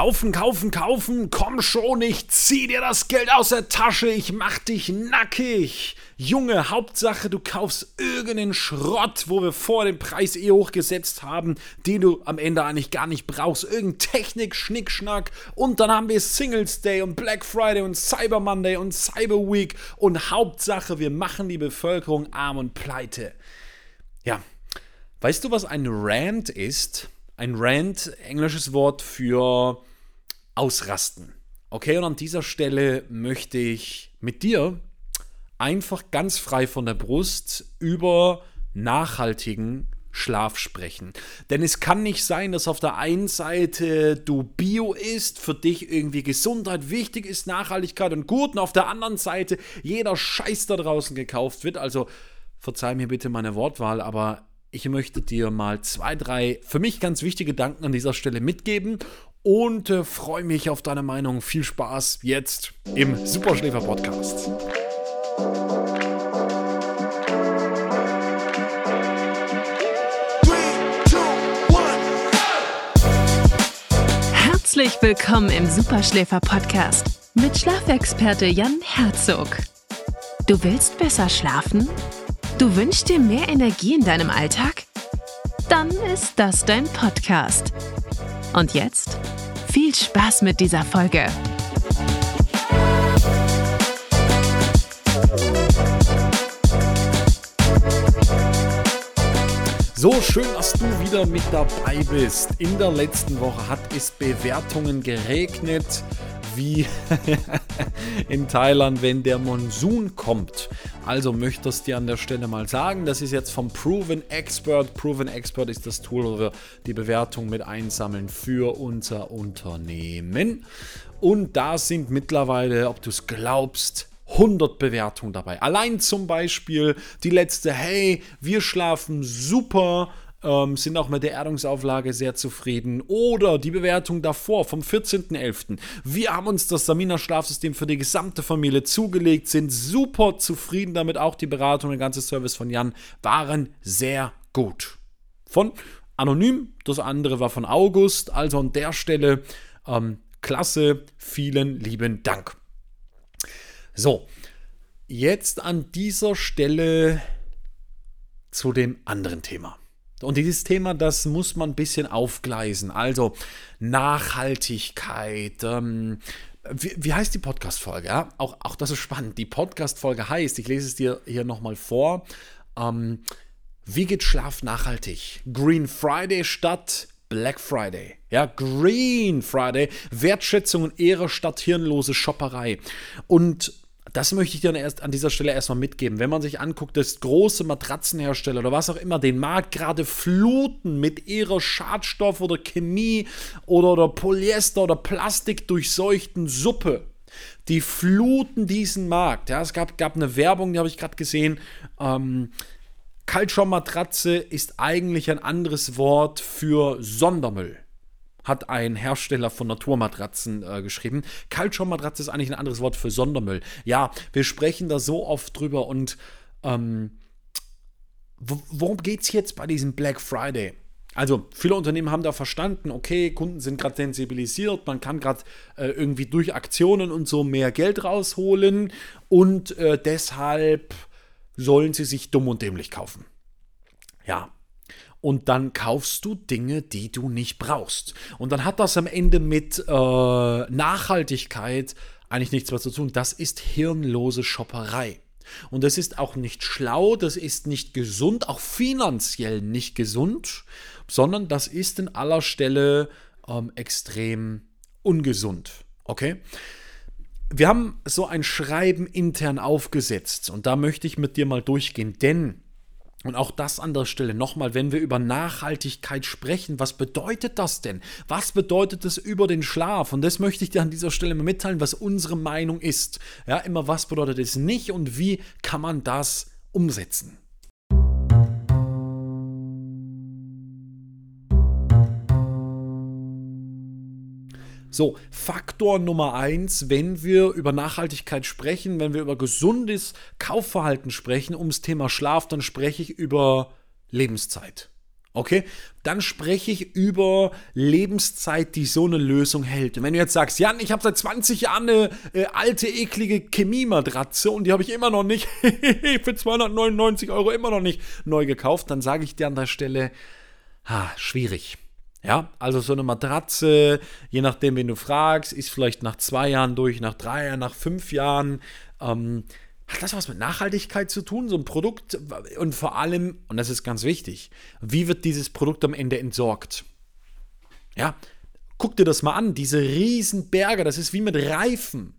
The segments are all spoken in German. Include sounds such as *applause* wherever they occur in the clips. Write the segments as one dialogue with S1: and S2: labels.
S1: Kaufen, kaufen, kaufen, komm schon, ich zieh dir das Geld aus der Tasche, ich mach dich nackig. Junge, Hauptsache, du kaufst irgendeinen Schrott, wo wir vor den Preis eh hochgesetzt haben, den du am Ende eigentlich gar nicht brauchst. Irgendein Technik, Schnickschnack. Und dann haben wir Singles Day und Black Friday und Cyber Monday und Cyber Week. Und Hauptsache, wir machen die Bevölkerung arm und pleite. Ja, weißt du, was ein Rant ist? Ein Rant, englisches Wort für ausrasten. Okay, und an dieser Stelle möchte ich mit dir einfach ganz frei von der Brust über nachhaltigen Schlaf sprechen. Denn es kann nicht sein, dass auf der einen Seite du Bio isst, für dich irgendwie Gesundheit wichtig ist, Nachhaltigkeit und gut, und auf der anderen Seite jeder Scheiß da draußen gekauft wird. Also verzeih mir bitte meine Wortwahl, aber ich möchte dir mal zwei, drei für mich ganz wichtige Gedanken an dieser Stelle mitgeben und äh, freue mich auf deine Meinung. Viel Spaß jetzt im Superschläfer Podcast.
S2: Herzlich willkommen im Superschläfer Podcast mit Schlafexperte Jan Herzog. Du willst besser schlafen? Du wünschst dir mehr Energie in deinem Alltag? Dann ist das dein Podcast. Und jetzt viel Spaß mit dieser Folge.
S1: So schön, dass du wieder mit dabei bist. In der letzten Woche hat es Bewertungen geregnet wie *laughs* in Thailand, wenn der Monsun kommt. Also möchtest du dir an der Stelle mal sagen, das ist jetzt vom Proven Expert. Proven Expert ist das Tool, wo wir die Bewertung mit einsammeln für unser Unternehmen. Und da sind mittlerweile, ob du es glaubst, 100 Bewertungen dabei. Allein zum Beispiel die letzte, hey, wir schlafen super ähm, sind auch mit der Erdungsauflage sehr zufrieden. Oder die Bewertung davor vom 14.11. Wir haben uns das Samina Schlafsystem für die gesamte Familie zugelegt, sind super zufrieden damit. Auch die Beratung, der ganze Service von Jan waren sehr gut. Von Anonym, das andere war von August. Also an der Stelle ähm, klasse, vielen lieben Dank. So, jetzt an dieser Stelle zu dem anderen Thema. Und dieses Thema, das muss man ein bisschen aufgleisen. Also Nachhaltigkeit. Ähm, wie, wie, heißt die Podcast-Folge? Ja? Auch, auch das ist spannend. Die Podcast-Folge heißt, ich lese es dir hier nochmal vor. Ähm, wie geht Schlaf nachhaltig? Green Friday statt Black Friday. Ja, Green Friday. Wertschätzung und Ehre statt hirnlose Shopperei. Und das möchte ich dir erst an dieser Stelle erstmal mitgeben. Wenn man sich anguckt, dass große Matratzenhersteller oder was auch immer den Markt gerade fluten mit ihrer Schadstoff- oder Chemie- oder, oder Polyester- oder Plastik durchseuchten Suppe, die fluten diesen Markt. Ja, es gab, gab eine Werbung, die habe ich gerade gesehen. Ähm, Kaltschaummatratze ist eigentlich ein anderes Wort für Sondermüll hat ein Hersteller von Naturmatratzen äh, geschrieben. Kaltschaummatratze ist eigentlich ein anderes Wort für Sondermüll. Ja, wir sprechen da so oft drüber und ähm, worum geht es jetzt bei diesem Black Friday? Also viele Unternehmen haben da verstanden, okay, Kunden sind gerade sensibilisiert, man kann gerade äh, irgendwie durch Aktionen und so mehr Geld rausholen und äh, deshalb sollen sie sich dumm und dämlich kaufen. Ja, und dann kaufst du Dinge, die du nicht brauchst. Und dann hat das am Ende mit äh, Nachhaltigkeit eigentlich nichts mehr zu tun. Das ist hirnlose Shopperei. Und das ist auch nicht schlau, das ist nicht gesund, auch finanziell nicht gesund, sondern das ist in aller Stelle ähm, extrem ungesund. Okay? Wir haben so ein Schreiben intern aufgesetzt und da möchte ich mit dir mal durchgehen, denn und auch das an der Stelle nochmal, wenn wir über Nachhaltigkeit sprechen, was bedeutet das denn? Was bedeutet es über den Schlaf? Und das möchte ich dir an dieser Stelle mal mitteilen, was unsere Meinung ist. Ja, immer was bedeutet es nicht und wie kann man das umsetzen? So, Faktor Nummer eins, wenn wir über Nachhaltigkeit sprechen, wenn wir über gesundes Kaufverhalten sprechen, ums Thema Schlaf, dann spreche ich über Lebenszeit. Okay, dann spreche ich über Lebenszeit, die so eine Lösung hält. Und wenn du jetzt sagst, Jan, ich habe seit 20 Jahren eine äh, alte, eklige Chemiematratze und die habe ich immer noch nicht *laughs* für 299 Euro immer noch nicht neu gekauft, dann sage ich dir an der Stelle, ha, schwierig. Ja, also so eine Matratze, je nachdem, wen du fragst, ist vielleicht nach zwei Jahren durch, nach drei Jahren, nach fünf Jahren. Ähm, hat das was mit Nachhaltigkeit zu tun, so ein Produkt? Und vor allem, und das ist ganz wichtig, wie wird dieses Produkt am Ende entsorgt? Ja, guck dir das mal an, diese riesen Berge, das ist wie mit Reifen.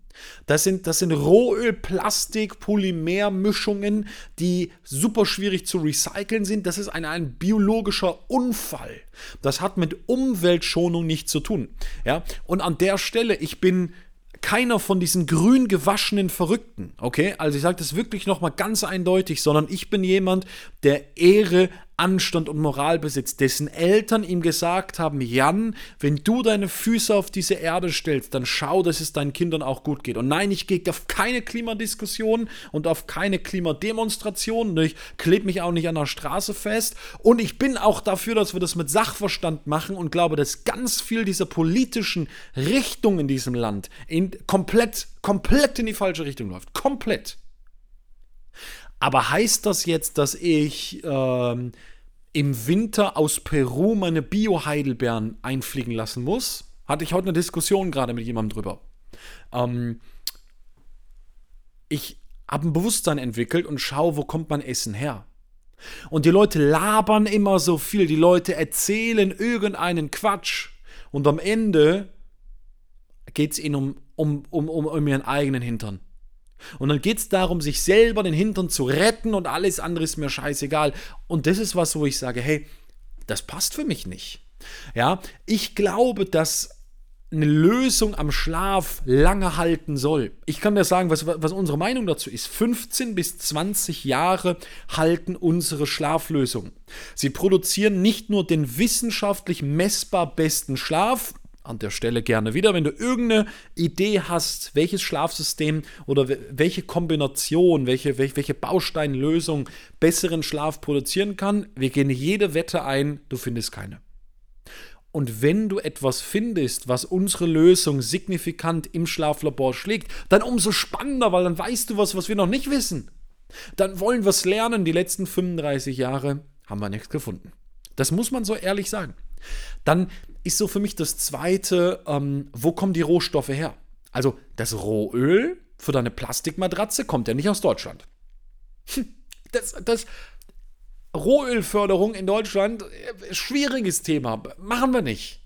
S1: Das sind, das sind Rohöl, Plastik, Polymermischungen, die super schwierig zu recyceln sind. Das ist ein, ein biologischer Unfall. Das hat mit Umweltschonung nichts zu tun. Ja? Und an der Stelle, ich bin keiner von diesen grün gewaschenen Verrückten, okay? Also ich sage das wirklich nochmal ganz eindeutig, sondern ich bin jemand, der Ehre Anstand und Moral besitzt, dessen Eltern ihm gesagt haben, Jan, wenn du deine Füße auf diese Erde stellst, dann schau, dass es deinen Kindern auch gut geht. Und nein, ich gehe auf keine Klimadiskussion und auf keine Klimademonstration. Ich klebe mich auch nicht an der Straße fest. Und ich bin auch dafür, dass wir das mit Sachverstand machen und glaube, dass ganz viel dieser politischen Richtung in diesem Land in komplett, komplett in die falsche Richtung läuft. Komplett. Aber heißt das jetzt, dass ich ähm, im Winter aus Peru meine Bio-Heidelbeeren einfliegen lassen muss. Hatte ich heute eine Diskussion gerade mit jemandem drüber. Ähm, ich habe ein Bewusstsein entwickelt und schaue, wo kommt mein Essen her. Und die Leute labern immer so viel, die Leute erzählen irgendeinen Quatsch und am Ende geht es ihnen um, um, um, um, um ihren eigenen Hintern. Und dann geht es darum, sich selber den Hintern zu retten und alles andere ist mir scheißegal. Und das ist was, wo ich sage, hey, das passt für mich nicht. Ja, ich glaube, dass eine Lösung am Schlaf lange halten soll. Ich kann dir sagen, was, was unsere Meinung dazu ist. 15 bis 20 Jahre halten unsere Schlaflösungen. Sie produzieren nicht nur den wissenschaftlich messbar besten Schlaf, an der Stelle gerne wieder. Wenn du irgendeine Idee hast, welches Schlafsystem oder welche Kombination, welche, welche Bausteinlösung besseren Schlaf produzieren kann, wir gehen jede Wette ein, du findest keine. Und wenn du etwas findest, was unsere Lösung signifikant im Schlaflabor schlägt, dann umso spannender, weil dann weißt du was, was wir noch nicht wissen. Dann wollen wir es lernen. Die letzten 35 Jahre haben wir nichts gefunden. Das muss man so ehrlich sagen. Dann ist so für mich das Zweite, ähm, wo kommen die Rohstoffe her? Also das Rohöl für deine Plastikmatratze kommt ja nicht aus Deutschland. Hm, das, das Rohölförderung in Deutschland, äh, schwieriges Thema, machen wir nicht.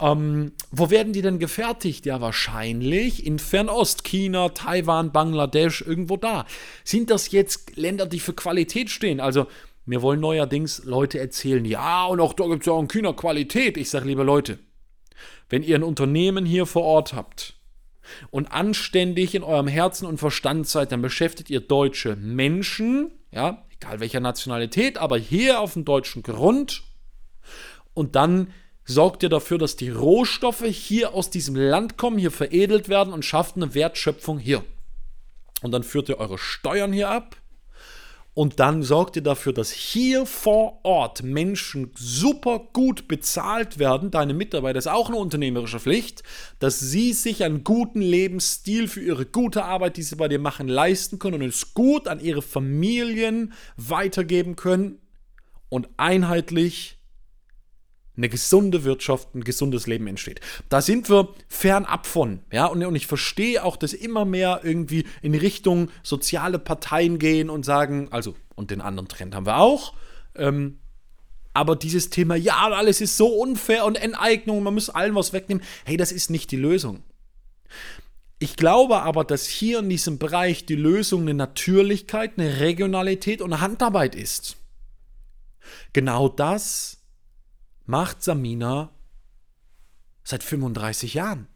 S1: Ähm, wo werden die denn gefertigt? Ja, wahrscheinlich in Fernost, China, Taiwan, Bangladesch, irgendwo da. Sind das jetzt Länder, die für Qualität stehen? Also mir wollen neuerdings Leute erzählen, ja, und auch da gibt es ja auch in Kühner Qualität. Ich sage, liebe Leute, wenn ihr ein Unternehmen hier vor Ort habt und anständig in eurem Herzen und Verstand seid, dann beschäftigt ihr deutsche Menschen, ja, egal welcher Nationalität, aber hier auf dem deutschen Grund. Und dann sorgt ihr dafür, dass die Rohstoffe hier aus diesem Land kommen, hier veredelt werden und schafft eine Wertschöpfung hier. Und dann führt ihr eure Steuern hier ab und dann sorgt ihr dafür, dass hier vor Ort Menschen super gut bezahlt werden. Deine Mitarbeiter ist auch eine unternehmerische Pflicht, dass sie sich einen guten Lebensstil für ihre gute Arbeit, die sie bei dir machen, leisten können und es gut an ihre Familien weitergeben können und einheitlich eine gesunde Wirtschaft, ein gesundes Leben entsteht. Da sind wir fernab von, ja, und, und ich verstehe auch, dass immer mehr irgendwie in Richtung soziale Parteien gehen und sagen, also, und den anderen Trend haben wir auch, ähm, aber dieses Thema, ja, alles ist so unfair und Enteignung, man muss allen was wegnehmen, hey, das ist nicht die Lösung. Ich glaube aber, dass hier in diesem Bereich die Lösung eine Natürlichkeit, eine Regionalität und eine Handarbeit ist. Genau das macht Samina seit 35 Jahren.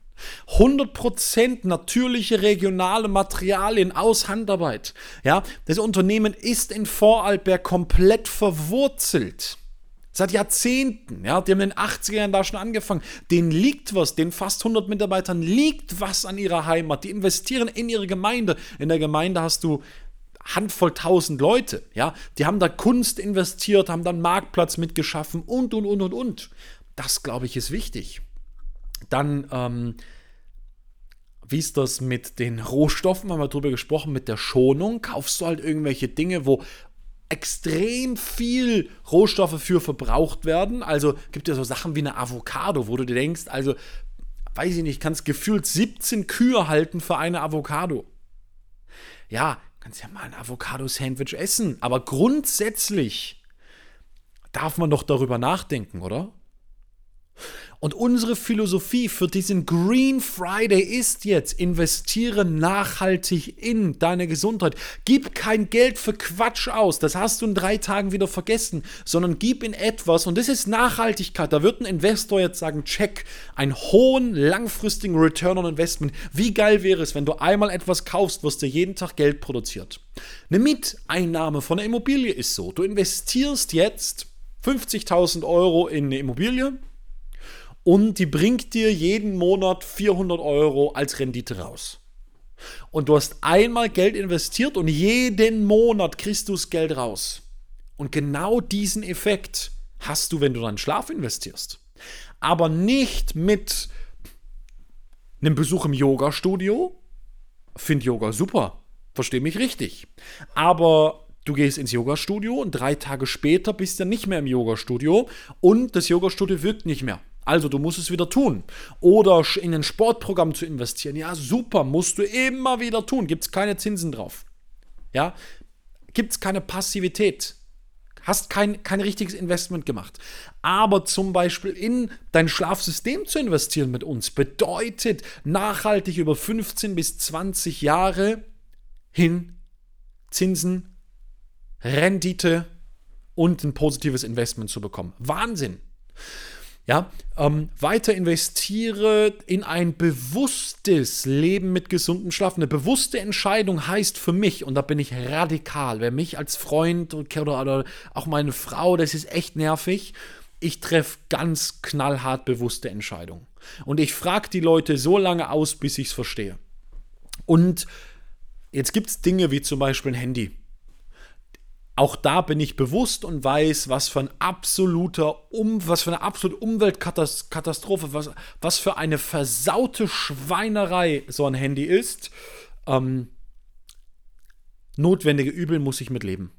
S1: 100% natürliche regionale Materialien aus Handarbeit. Ja, das Unternehmen ist in Vorarlberg komplett verwurzelt. Seit Jahrzehnten, ja, die haben in den 80er Jahren da schon angefangen. Denen liegt was, den fast 100 Mitarbeitern liegt was an ihrer Heimat. Die investieren in ihre Gemeinde. In der Gemeinde hast du Handvoll tausend Leute, ja, die haben da Kunst investiert, haben dann Marktplatz mitgeschaffen und, und, und, und, und. Das, glaube ich, ist wichtig. Dann, ähm, wie ist das mit den Rohstoffen? Haben wir drüber gesprochen, mit der Schonung. Kaufst du halt irgendwelche Dinge, wo extrem viel Rohstoffe für verbraucht werden. Also gibt es ja so Sachen wie eine Avocado, wo du dir denkst, also weiß ich nicht, kannst gefühlt 17 Kühe halten für eine Avocado. Ja, kannst ja mal ein Avocado-Sandwich essen, aber grundsätzlich darf man doch darüber nachdenken, oder? Und unsere Philosophie für diesen Green Friday ist jetzt, investiere nachhaltig in deine Gesundheit. Gib kein Geld für Quatsch aus, das hast du in drei Tagen wieder vergessen, sondern gib in etwas, und das ist Nachhaltigkeit. Da wird ein Investor jetzt sagen, check, einen hohen, langfristigen Return on Investment. Wie geil wäre es, wenn du einmal etwas kaufst, was dir jeden Tag Geld produziert. Eine Miteinnahme von einer Immobilie ist so, du investierst jetzt 50.000 Euro in eine Immobilie, und die bringt dir jeden Monat 400 Euro als Rendite raus. Und du hast einmal Geld investiert und jeden Monat kriegst du das Geld raus. Und genau diesen Effekt hast du, wenn du deinen Schlaf investierst. Aber nicht mit einem Besuch im Yoga-Studio. Find Yoga super. Verstehe mich richtig. Aber du gehst ins Yoga-Studio und drei Tage später bist du nicht mehr im Yoga-Studio und das Yoga-Studio wirkt nicht mehr. Also du musst es wieder tun. Oder in ein Sportprogramm zu investieren. Ja, super, musst du immer wieder tun. Gibt es keine Zinsen drauf. Ja, gibt es keine Passivität. Hast kein, kein richtiges Investment gemacht. Aber zum Beispiel in dein Schlafsystem zu investieren mit uns bedeutet nachhaltig über 15 bis 20 Jahre hin Zinsen, Rendite und ein positives Investment zu bekommen. Wahnsinn. Ja, ähm, weiter investiere in ein bewusstes Leben mit gesundem Schlaf. Eine bewusste Entscheidung heißt für mich, und da bin ich radikal, wer mich als Freund oder, oder auch meine Frau, das ist echt nervig, ich treffe ganz knallhart bewusste Entscheidungen. Und ich frage die Leute so lange aus, bis ich es verstehe. Und jetzt gibt es Dinge wie zum Beispiel ein Handy auch da bin ich bewusst und weiß, was für ein absoluter um, was für eine absolute Umweltkatastrophe, was, was für eine versaute Schweinerei so ein Handy ist. Ähm, notwendige Übel muss ich mitleben.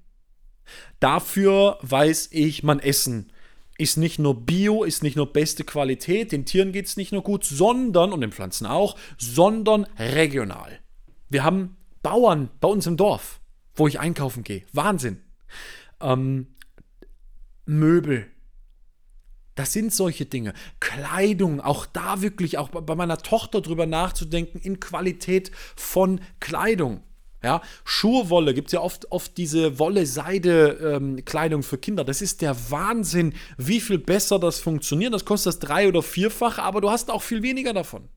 S1: Dafür weiß ich, mein Essen ist nicht nur Bio, ist nicht nur beste Qualität, den Tieren geht es nicht nur gut, sondern, und den Pflanzen auch, sondern regional. Wir haben Bauern bei uns im Dorf, wo ich einkaufen gehe. Wahnsinn. Ähm, Möbel. Das sind solche Dinge. Kleidung, auch da wirklich, auch bei meiner Tochter drüber nachzudenken, in Qualität von Kleidung. Ja, Schurwolle gibt es ja oft, oft diese Wolle-Seide-Kleidung ähm, für Kinder. Das ist der Wahnsinn, wie viel besser das funktioniert. Das kostet das drei- oder vierfach, aber du hast auch viel weniger davon.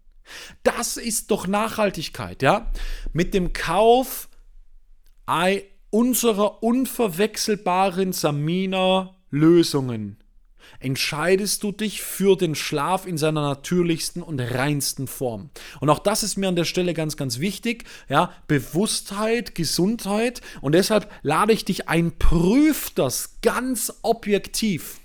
S1: Das ist doch Nachhaltigkeit, ja? Mit dem Kauf unserer unverwechselbaren Samina Lösungen entscheidest du dich für den Schlaf in seiner natürlichsten und reinsten Form. Und auch das ist mir an der Stelle ganz, ganz wichtig. Ja, Bewusstheit, Gesundheit. Und deshalb lade ich dich ein, prüf das ganz objektiv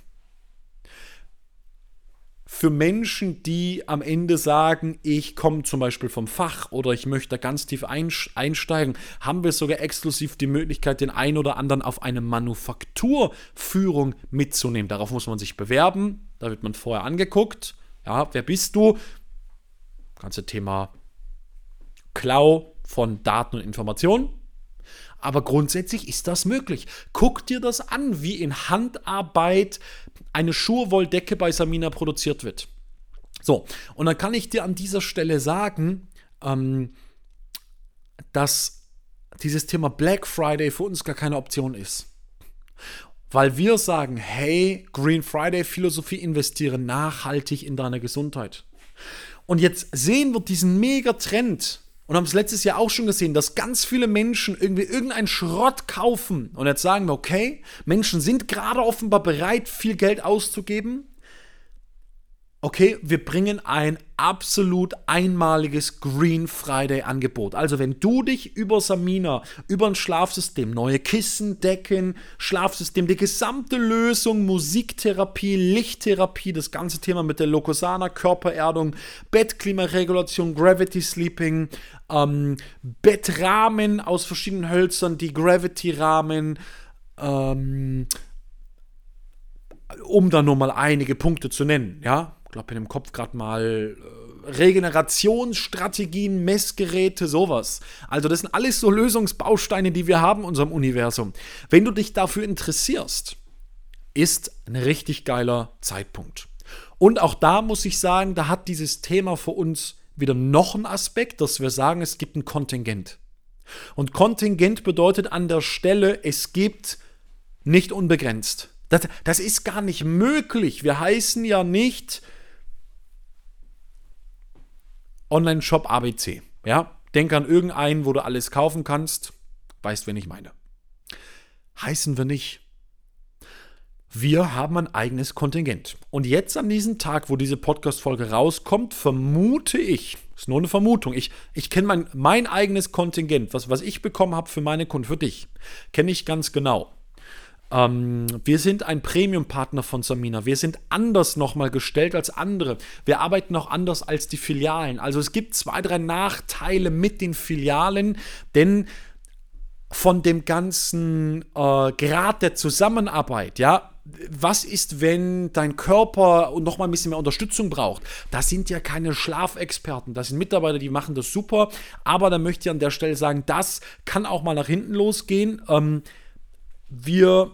S1: für Menschen, die am Ende sagen, ich komme zum Beispiel vom Fach oder ich möchte ganz tief einsteigen, haben wir sogar exklusiv die Möglichkeit, den einen oder anderen auf eine Manufakturführung mitzunehmen. Darauf muss man sich bewerben. Da wird man vorher angeguckt. Ja, wer bist du? Ganze Thema Klau von Daten und Informationen. Aber grundsätzlich ist das möglich. Guck dir das an, wie in Handarbeit eine Schurwolldecke bei Samina produziert wird. So, und dann kann ich dir an dieser Stelle sagen, ähm, dass dieses Thema Black Friday für uns gar keine Option ist. Weil wir sagen, hey, Green Friday Philosophie, investiere nachhaltig in deine Gesundheit. Und jetzt sehen wir diesen mega Trend und haben es letztes Jahr auch schon gesehen, dass ganz viele Menschen irgendwie irgendeinen Schrott kaufen. Und jetzt sagen wir, okay, Menschen sind gerade offenbar bereit, viel Geld auszugeben. Okay, wir bringen ein absolut einmaliges Green Friday Angebot. Also wenn du dich über Samina, über ein Schlafsystem, neue Kissen, Decken, Schlafsystem, die gesamte Lösung, Musiktherapie, Lichttherapie, das ganze Thema mit der Lokosana, Körpererdung, Bettklimaregulation, Gravity Sleeping, ähm, Bettrahmen aus verschiedenen Hölzern, die Gravity-Rahmen, ähm, um da nur mal einige Punkte zu nennen, ja, glaube in dem Kopf gerade mal äh, Regenerationsstrategien, Messgeräte, sowas. Also das sind alles so Lösungsbausteine, die wir haben in unserem Universum. Wenn du dich dafür interessierst, ist ein richtig geiler Zeitpunkt. Und auch da muss ich sagen, da hat dieses Thema für uns wieder noch einen Aspekt, dass wir sagen, es gibt ein Kontingent. Und Kontingent bedeutet an der Stelle, es gibt nicht unbegrenzt. Das, das ist gar nicht möglich. Wir heißen ja nicht Online-Shop ABC. Ja, denk an irgendeinen, wo du alles kaufen kannst. Weißt, wen ich meine. Heißen wir nicht. Wir haben ein eigenes Kontingent. Und jetzt an diesem Tag, wo diese Podcast-Folge rauskommt, vermute ich, ist nur eine Vermutung, ich, ich kenne mein, mein eigenes Kontingent, was, was ich bekommen habe für meine Kunden, für dich, kenne ich ganz genau. Ähm, wir sind ein Premium-Partner von Samina. Wir sind anders nochmal gestellt als andere. Wir arbeiten noch anders als die Filialen. Also es gibt zwei, drei Nachteile mit den Filialen, denn von dem ganzen äh, Grad der Zusammenarbeit, ja, was ist, wenn dein Körper noch mal ein bisschen mehr Unterstützung braucht? Das sind ja keine Schlafexperten, das sind Mitarbeiter, die machen das super, aber da möchte ich an der Stelle sagen, das kann auch mal nach hinten losgehen. Ähm, wir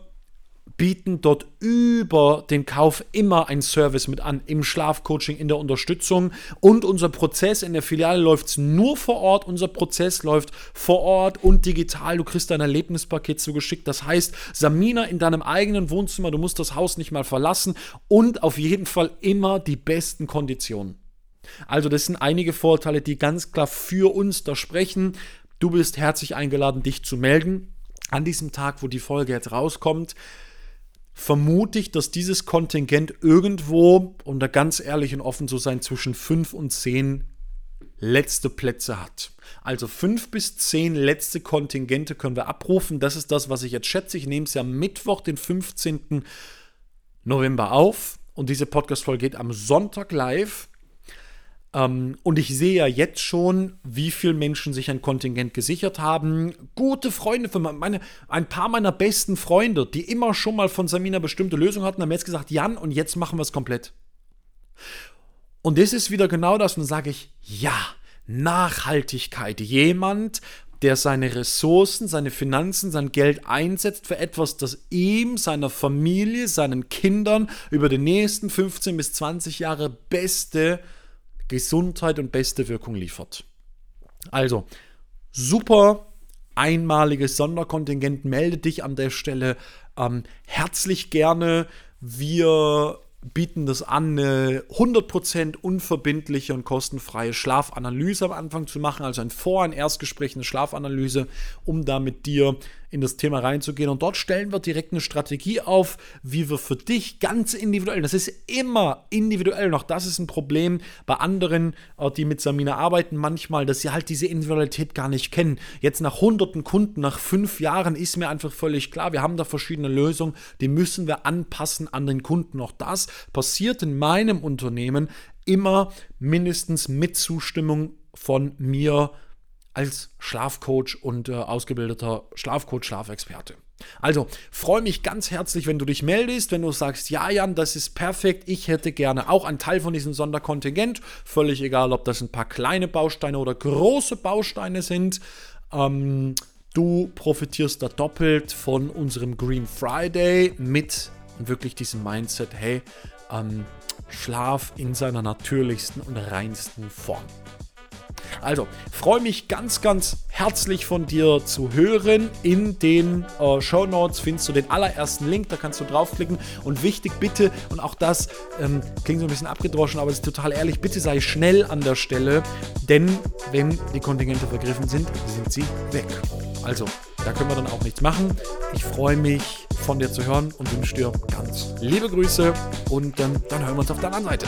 S1: bieten dort über den Kauf immer einen Service mit an, im Schlafcoaching, in der Unterstützung. Und unser Prozess in der Filiale läuft nur vor Ort. Unser Prozess läuft vor Ort und digital. Du kriegst dein Erlebnispaket zugeschickt. Das heißt, Samina in deinem eigenen Wohnzimmer, du musst das Haus nicht mal verlassen und auf jeden Fall immer die besten Konditionen. Also das sind einige Vorteile, die ganz klar für uns da sprechen. Du bist herzlich eingeladen, dich zu melden an diesem Tag, wo die Folge jetzt rauskommt, vermute ich, dass dieses Kontingent irgendwo, um da ganz ehrlich und offen zu sein, zwischen 5 und 10 letzte Plätze hat. Also 5 bis 10 letzte Kontingente können wir abrufen. Das ist das, was ich jetzt schätze. Ich nehme es ja Mittwoch, den 15. November auf. Und diese Podcast-Folge geht am Sonntag live. Ähm, und ich sehe ja jetzt schon, wie viele Menschen sich ein Kontingent gesichert haben. Gute Freunde von meine, ein paar meiner besten Freunde, die immer schon mal von Samina bestimmte Lösungen hatten, haben jetzt gesagt, Jan, und jetzt machen wir es komplett. Und das ist wieder genau das, und dann sage ich, ja, Nachhaltigkeit. Jemand, der seine Ressourcen, seine Finanzen, sein Geld einsetzt für etwas, das ihm, seiner Familie, seinen Kindern über die nächsten 15 bis 20 Jahre beste Gesundheit und beste Wirkung liefert. Also, super einmaliges Sonderkontingent. Melde dich an der Stelle ähm, herzlich gerne. Wir bieten das an, eine 100% unverbindliche und kostenfreie Schlafanalyse am Anfang zu machen, also ein Vor-, ein Erstgespräch, eine Schlafanalyse, um da mit dir in das Thema reinzugehen. Und dort stellen wir direkt eine Strategie auf, wie wir für dich ganz individuell, das ist immer individuell, noch das ist ein Problem bei anderen, äh, die mit Samina arbeiten, manchmal, dass sie halt diese Individualität gar nicht kennen. Jetzt nach hunderten Kunden, nach fünf Jahren ist mir einfach völlig klar, wir haben da verschiedene Lösungen, die müssen wir anpassen an den Kunden. Auch das passiert in meinem Unternehmen immer mindestens mit Zustimmung von mir als Schlafcoach und äh, ausgebildeter Schlafcoach, Schlafexperte. Also freue mich ganz herzlich, wenn du dich meldest, wenn du sagst, ja Jan, das ist perfekt, ich hätte gerne auch einen Teil von diesem Sonderkontingent, völlig egal, ob das ein paar kleine Bausteine oder große Bausteine sind. Ähm, du profitierst da doppelt von unserem Green Friday mit wirklich diesem Mindset, hey, ähm, Schlaf in seiner natürlichsten und reinsten Form. Also, freue mich ganz, ganz herzlich von dir zu hören. In den äh, Show Notes findest du den allerersten Link, da kannst du draufklicken. Und wichtig, bitte, und auch das ähm, klingt so ein bisschen abgedroschen, aber es ist total ehrlich, bitte sei schnell an der Stelle, denn wenn die Kontingente vergriffen sind, sind sie weg. Also, da können wir dann auch nichts machen. Ich freue mich von dir zu hören und wünsche dir ganz liebe Grüße und ähm, dann hören wir uns auf der anderen Seite.